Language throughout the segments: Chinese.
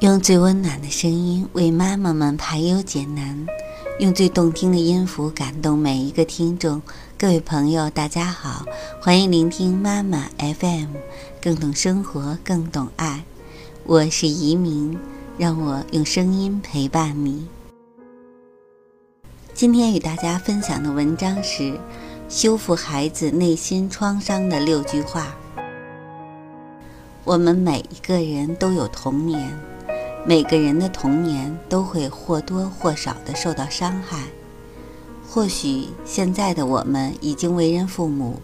用最温暖的声音为妈妈们排忧解难，用最动听的音符感动每一个听众。各位朋友，大家好，欢迎聆听妈妈 FM，更懂生活，更懂爱。我是移民，让我用声音陪伴你。今天与大家分享的文章是修复孩子内心创伤的六句话。我们每一个人都有童年。每个人的童年都会或多或少的受到伤害。或许现在的我们已经为人父母，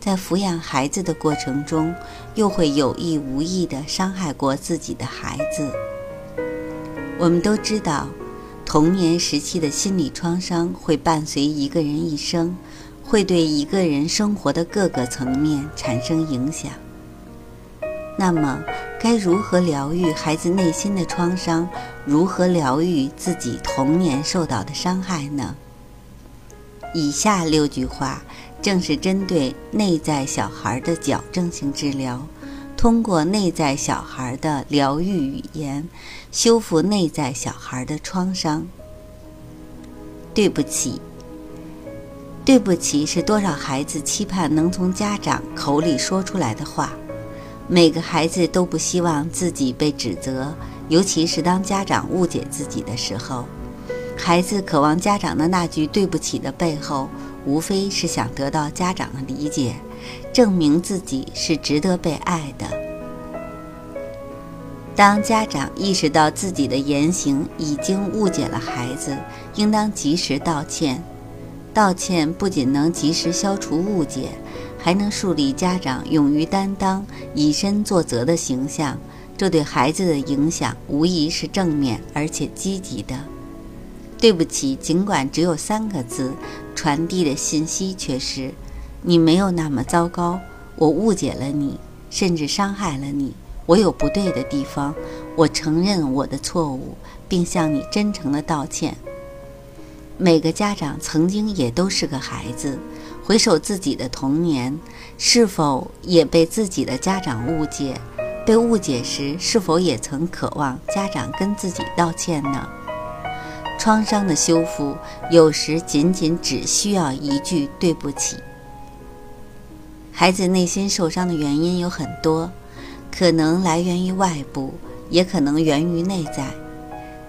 在抚养孩子的过程中，又会有意无意的伤害过自己的孩子。我们都知道，童年时期的心理创伤会伴随一个人一生，会对一个人生活的各个层面产生影响。那么，该如何疗愈孩子内心的创伤？如何疗愈自己童年受到的伤害呢？以下六句话正是针对内在小孩的矫正性治疗，通过内在小孩的疗愈语言，修复内在小孩的创伤。对不起，对不起，是多少孩子期盼能从家长口里说出来的话。每个孩子都不希望自己被指责，尤其是当家长误解自己的时候。孩子渴望家长的那句“对不起”的背后，无非是想得到家长的理解，证明自己是值得被爱的。当家长意识到自己的言行已经误解了孩子，应当及时道歉。道歉不仅能及时消除误解。还能树立家长勇于担当、以身作则的形象，这对孩子的影响无疑是正面而且积极的。对不起，尽管只有三个字，传递的信息却是：你没有那么糟糕，我误解了你，甚至伤害了你，我有不对的地方，我承认我的错误，并向你真诚的道歉。每个家长曾经也都是个孩子。回首自己的童年，是否也被自己的家长误解？被误解时，是否也曾渴望家长跟自己道歉呢？创伤的修复，有时仅仅只需要一句“对不起”。孩子内心受伤的原因有很多，可能来源于外部，也可能源于内在。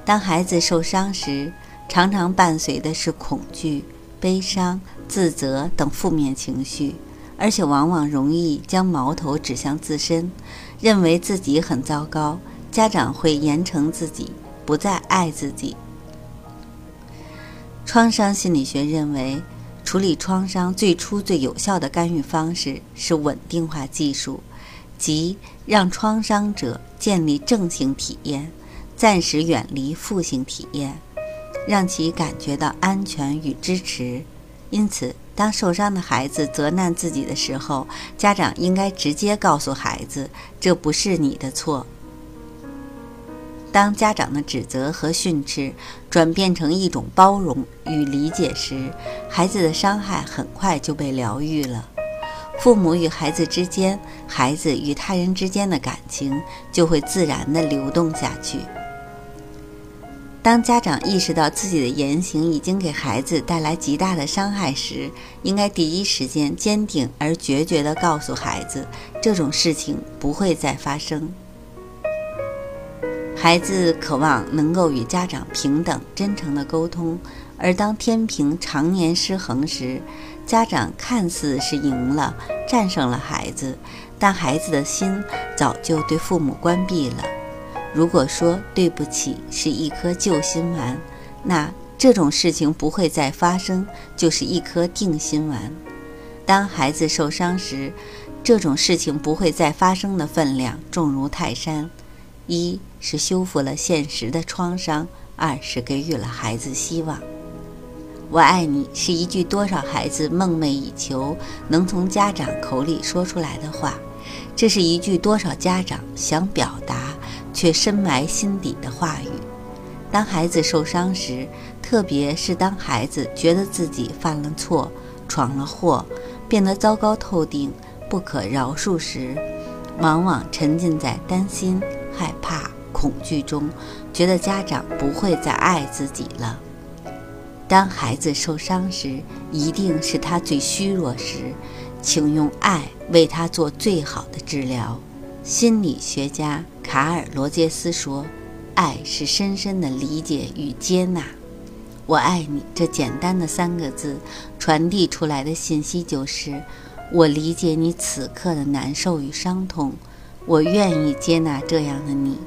当孩子受伤时，常常伴随的是恐惧。悲伤、自责等负面情绪，而且往往容易将矛头指向自身，认为自己很糟糕。家长会严惩自己，不再爱自己。创伤心理学认为，处理创伤最初最有效的干预方式是稳定化技术，即让创伤者建立正性体验，暂时远离负性体验。让其感觉到安全与支持。因此，当受伤的孩子责难自己的时候，家长应该直接告诉孩子：“这不是你的错。”当家长的指责和训斥转变成一种包容与理解时，孩子的伤害很快就被疗愈了。父母与孩子之间，孩子与他人之间的感情就会自然地流动下去。当家长意识到自己的言行已经给孩子带来极大的伤害时，应该第一时间坚定而决绝地告诉孩子，这种事情不会再发生。孩子渴望能够与家长平等、真诚地沟通，而当天平常年失衡时，家长看似是赢了、战胜了孩子，但孩子的心早就对父母关闭了。如果说对不起是一颗救心丸，那这种事情不会再发生，就是一颗定心丸。当孩子受伤时，这种事情不会再发生的分量重如泰山。一是修复了现实的创伤，二是给予了孩子希望。我爱你是一句多少孩子梦寐以求能从家长口里说出来的话，这是一句多少家长想表达。却深埋心底的话语。当孩子受伤时，特别是当孩子觉得自己犯了错、闯了祸，变得糟糕透顶、不可饶恕时，往往沉浸在担心、害怕、恐惧中，觉得家长不会再爱自己了。当孩子受伤时，一定是他最虚弱时，请用爱为他做最好的治疗。心理学家卡尔·罗杰斯说：“爱是深深的理解与接纳。”我爱你这简单的三个字传递出来的信息就是：我理解你此刻的难受与伤痛，我愿意接纳这样的你，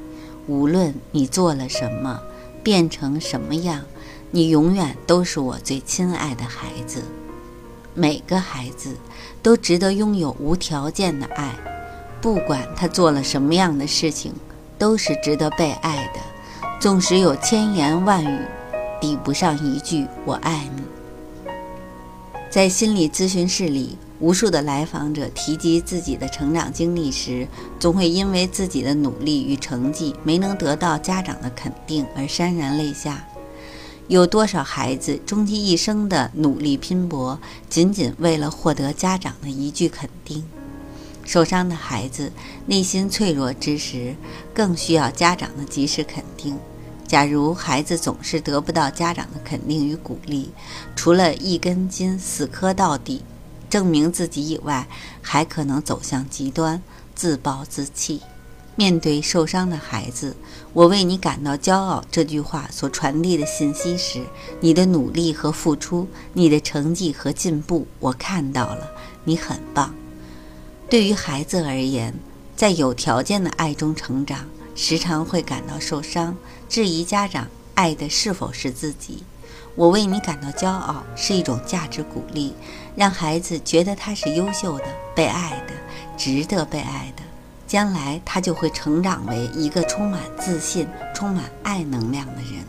无论你做了什么，变成什么样。你永远都是我最亲爱的孩子，每个孩子都值得拥有无条件的爱，不管他做了什么样的事情，都是值得被爱的。纵使有千言万语，抵不上一句“我爱你”。在心理咨询室里，无数的来访者提及自己的成长经历时，总会因为自己的努力与成绩没能得到家长的肯定而潸然泪下。有多少孩子终其一生的努力拼搏，仅仅为了获得家长的一句肯定？受伤的孩子内心脆弱之时，更需要家长的及时肯定。假如孩子总是得不到家长的肯定与鼓励，除了一根筋死磕到底，证明自己以外，还可能走向极端，自暴自弃。面对受伤的孩子，我为你感到骄傲。这句话所传递的信息是：你的努力和付出，你的成绩和进步，我看到了，你很棒。对于孩子而言，在有条件的爱中成长，时常会感到受伤，质疑家长爱的是否是自己。我为你感到骄傲，是一种价值鼓励，让孩子觉得他是优秀的、被爱的、值得被爱的。将来他就会成长为一个充满自信、充满爱能量的人。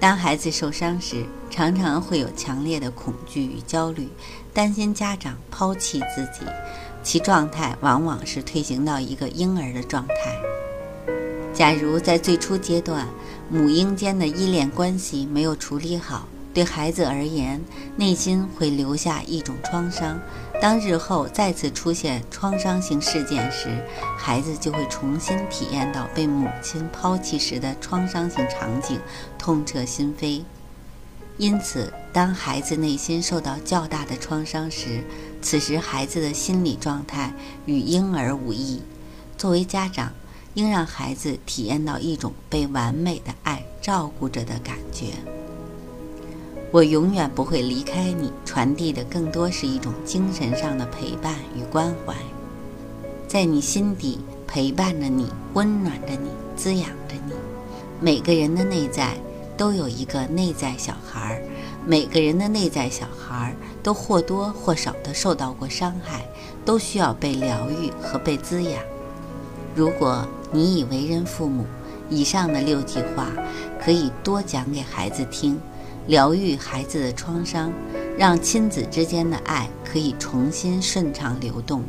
当孩子受伤时，常常会有强烈的恐惧与焦虑，担心家长抛弃自己，其状态往往是退行到一个婴儿的状态。假如在最初阶段，母婴间的依恋关系没有处理好，对孩子而言，内心会留下一种创伤。当日后再次出现创伤性事件时，孩子就会重新体验到被母亲抛弃时的创伤性场景，痛彻心扉。因此，当孩子内心受到较大的创伤时，此时孩子的心理状态与婴儿无异。作为家长，应让孩子体验到一种被完美的爱照顾着的感觉。我永远不会离开你，传递的更多是一种精神上的陪伴与关怀，在你心底陪伴着你，温暖着你，滋养着你。每个人的内在都有一个内在小孩儿，每个人的内在小孩儿都或多或少的受到过伤害，都需要被疗愈和被滋养。如果你已为人父母，以上的六句话可以多讲给孩子听。疗愈孩子的创伤，让亲子之间的爱可以重新顺畅流动，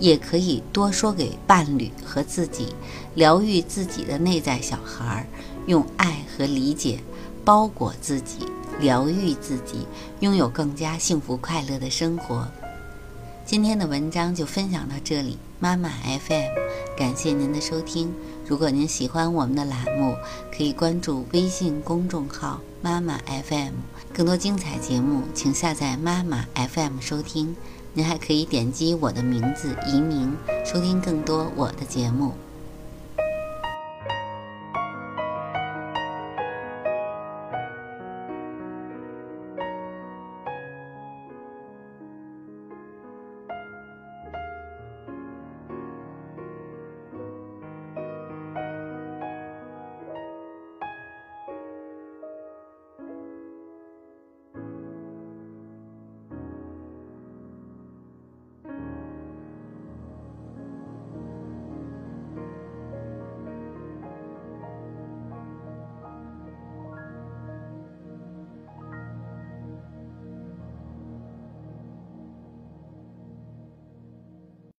也可以多说给伴侣和自己，疗愈自己的内在小孩儿，用爱和理解包裹自己，疗愈自己，拥有更加幸福快乐的生活。今天的文章就分享到这里，妈妈 FM，感谢您的收听。如果您喜欢我们的栏目，可以关注微信公众号“妈妈 FM”，更多精彩节目，请下载妈妈 FM 收听。您还可以点击我的名字移民，收听更多我的节目。